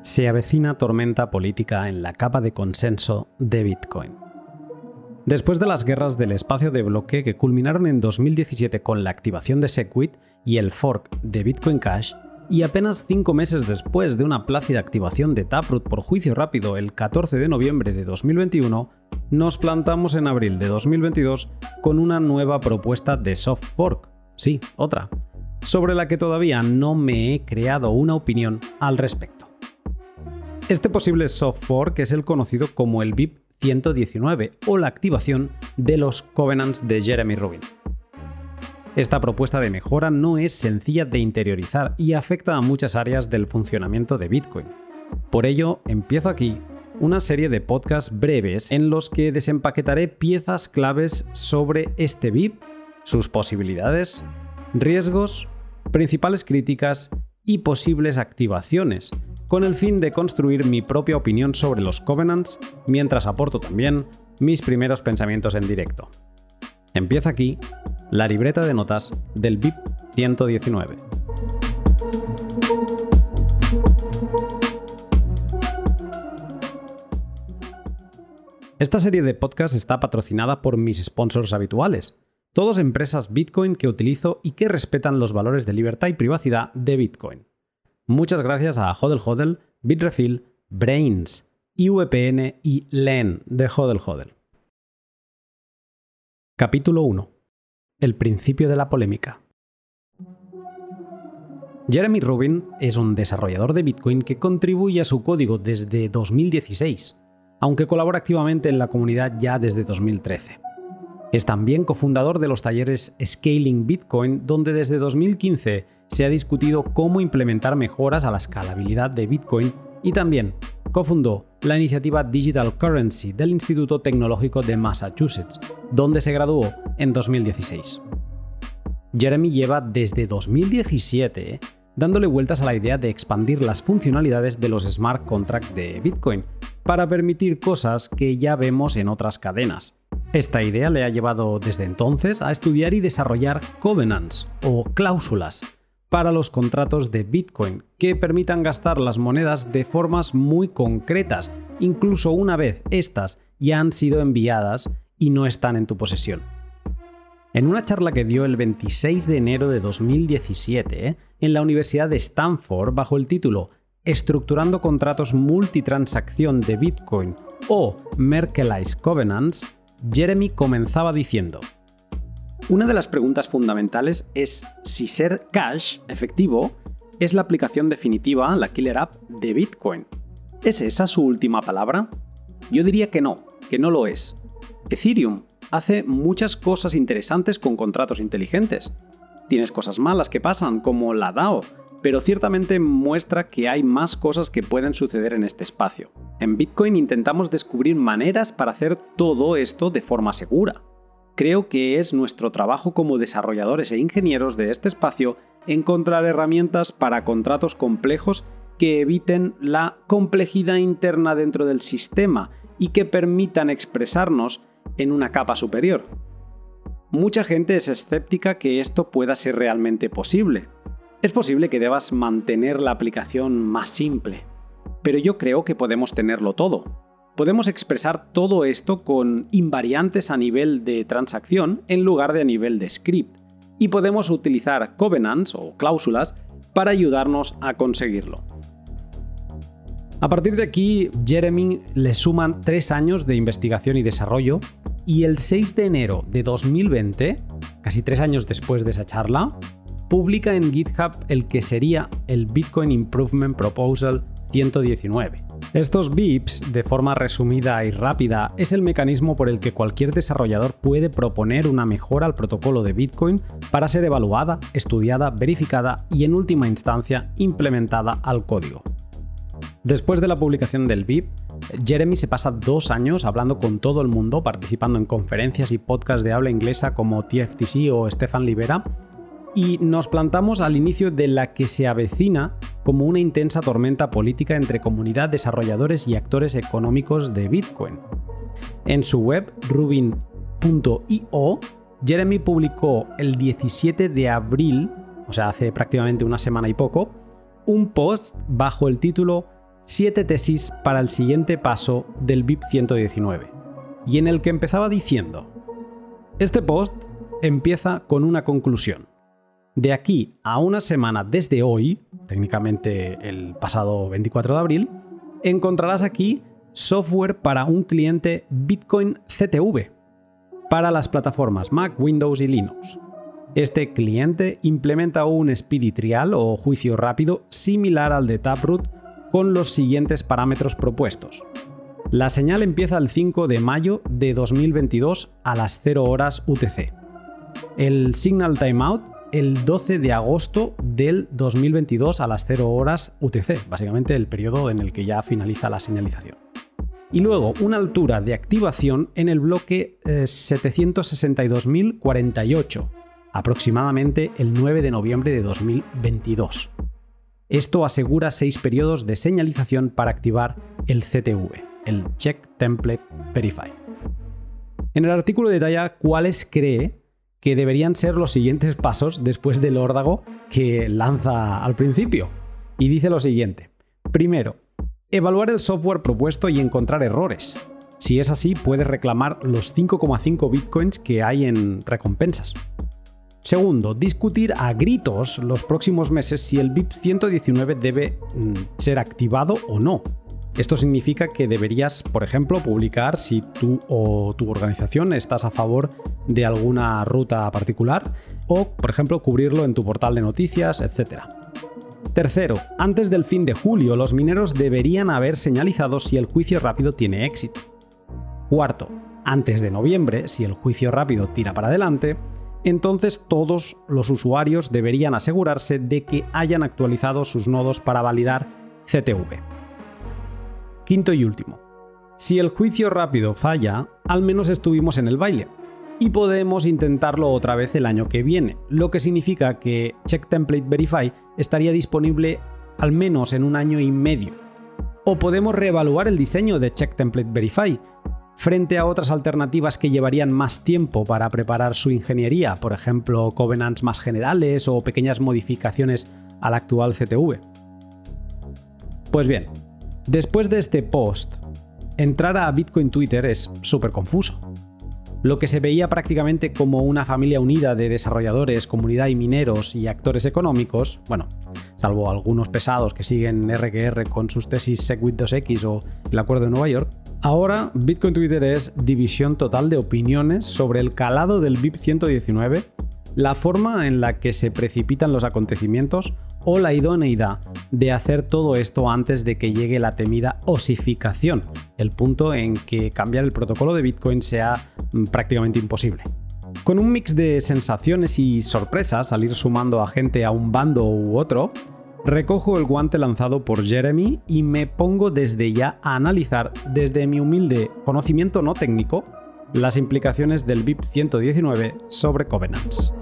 Se avecina tormenta política en la capa de consenso de Bitcoin. Después de las guerras del espacio de bloque que culminaron en 2017 con la activación de Segwit y el fork de Bitcoin Cash, y apenas cinco meses después de una plácida activación de Taproot por juicio rápido el 14 de noviembre de 2021, nos plantamos en abril de 2022 con una nueva propuesta de soft fork, sí, otra, sobre la que todavía no me he creado una opinión al respecto. Este posible soft fork es el conocido como el BIP 119 o la activación de los covenants de Jeremy Rubin. Esta propuesta de mejora no es sencilla de interiorizar y afecta a muchas áreas del funcionamiento de Bitcoin. Por ello, empiezo aquí una serie de podcasts breves en los que desempaquetaré piezas claves sobre este BIP, sus posibilidades, riesgos, principales críticas y posibles activaciones, con el fin de construir mi propia opinión sobre los Covenants, mientras aporto también mis primeros pensamientos en directo. Empieza aquí la libreta de notas del BIP 119. Esta serie de podcasts está patrocinada por mis sponsors habituales, todos empresas Bitcoin que utilizo y que respetan los valores de libertad y privacidad de Bitcoin. Muchas gracias a Hodel Hodel, Bitrefill, Brains, IVPN y LEN de Hodel Hodel. Capítulo 1. El principio de la polémica. Jeremy Rubin es un desarrollador de Bitcoin que contribuye a su código desde 2016, aunque colabora activamente en la comunidad ya desde 2013. Es también cofundador de los talleres Scaling Bitcoin, donde desde 2015 se ha discutido cómo implementar mejoras a la escalabilidad de Bitcoin y también cofundó la iniciativa Digital Currency del Instituto Tecnológico de Massachusetts, donde se graduó en 2016. Jeremy lleva desde 2017 dándole vueltas a la idea de expandir las funcionalidades de los smart contracts de Bitcoin para permitir cosas que ya vemos en otras cadenas, esta idea le ha llevado desde entonces a estudiar y desarrollar covenants o cláusulas para los contratos de Bitcoin que permitan gastar las monedas de formas muy concretas, incluso una vez estas ya han sido enviadas y no están en tu posesión. En una charla que dio el 26 de enero de 2017 en la Universidad de Stanford bajo el título Estructurando contratos multitransacción de Bitcoin o Merkelized Covenants, Jeremy comenzaba diciendo, una de las preguntas fundamentales es si ser cash, efectivo, es la aplicación definitiva, la killer app de Bitcoin. ¿Es esa su última palabra? Yo diría que no, que no lo es. Ethereum hace muchas cosas interesantes con contratos inteligentes. Tienes cosas malas que pasan, como la DAO, pero ciertamente muestra que hay más cosas que pueden suceder en este espacio. En Bitcoin intentamos descubrir maneras para hacer todo esto de forma segura. Creo que es nuestro trabajo como desarrolladores e ingenieros de este espacio encontrar herramientas para contratos complejos que eviten la complejidad interna dentro del sistema y que permitan expresarnos en una capa superior. Mucha gente es escéptica que esto pueda ser realmente posible, es posible que debas mantener la aplicación más simple, pero yo creo que podemos tenerlo todo. Podemos expresar todo esto con invariantes a nivel de transacción en lugar de a nivel de script, y podemos utilizar covenants o cláusulas para ayudarnos a conseguirlo. A partir de aquí, Jeremy le suman tres años de investigación y desarrollo, y el 6 de enero de 2020, casi tres años después de esa charla, publica en GitHub el que sería el Bitcoin Improvement Proposal 119. Estos BIPs, de forma resumida y rápida, es el mecanismo por el que cualquier desarrollador puede proponer una mejora al protocolo de Bitcoin para ser evaluada, estudiada, verificada y en última instancia implementada al código. Después de la publicación del BIP, Jeremy se pasa dos años hablando con todo el mundo, participando en conferencias y podcasts de habla inglesa como TFTC o Stefan Libera, y nos plantamos al inicio de la que se avecina como una intensa tormenta política entre comunidad, desarrolladores y actores económicos de Bitcoin. En su web rubin.io, Jeremy publicó el 17 de abril o sea, hace prácticamente una semana y poco, un post bajo el título 7 tesis para el siguiente paso del BIP 119, y en el que empezaba diciendo, este post empieza con una conclusión. De aquí a una semana desde hoy, técnicamente el pasado 24 de abril, encontrarás aquí software para un cliente Bitcoin CTV para las plataformas Mac, Windows y Linux. Este cliente implementa un speedy trial o juicio rápido similar al de Taproot con los siguientes parámetros propuestos. La señal empieza el 5 de mayo de 2022 a las 0 horas UTC. El Signal Timeout el 12 de agosto del 2022 a las 0 horas UTC, básicamente el periodo en el que ya finaliza la señalización. Y luego una altura de activación en el bloque 762.048, eh, aproximadamente el 9 de noviembre de 2022. Esto asegura seis periodos de señalización para activar el CTV, el Check Template Verify. En el artículo detalla cuáles cree que deberían ser los siguientes pasos después del órdago que lanza al principio. Y dice lo siguiente. Primero, evaluar el software propuesto y encontrar errores. Si es así, puedes reclamar los 5,5 bitcoins que hay en recompensas. Segundo, discutir a gritos los próximos meses si el BIP 119 debe mm, ser activado o no. Esto significa que deberías, por ejemplo, publicar si tú o tu organización estás a favor de alguna ruta particular o, por ejemplo, cubrirlo en tu portal de noticias, etc. Tercero, antes del fin de julio los mineros deberían haber señalizado si el juicio rápido tiene éxito. Cuarto, antes de noviembre, si el juicio rápido tira para adelante, entonces todos los usuarios deberían asegurarse de que hayan actualizado sus nodos para validar CTV. Quinto y último. Si el juicio rápido falla, al menos estuvimos en el baile. Y podemos intentarlo otra vez el año que viene, lo que significa que Check Template Verify estaría disponible al menos en un año y medio. O podemos reevaluar el diseño de Check Template Verify frente a otras alternativas que llevarían más tiempo para preparar su ingeniería, por ejemplo, covenants más generales o pequeñas modificaciones al actual CTV. Pues bien, Después de este post, entrar a Bitcoin Twitter es súper confuso. Lo que se veía prácticamente como una familia unida de desarrolladores, comunidad y mineros y actores económicos, bueno, salvo algunos pesados que siguen RQR con sus tesis SegWit 2X o el Acuerdo de Nueva York, ahora Bitcoin Twitter es división total de opiniones sobre el calado del BIP 119, la forma en la que se precipitan los acontecimientos o la idoneidad de hacer todo esto antes de que llegue la temida osificación, el punto en que cambiar el protocolo de Bitcoin sea mm, prácticamente imposible. Con un mix de sensaciones y sorpresas al ir sumando a gente a un bando u otro, recojo el guante lanzado por Jeremy y me pongo desde ya a analizar desde mi humilde conocimiento no técnico las implicaciones del BIP 119 sobre Covenants.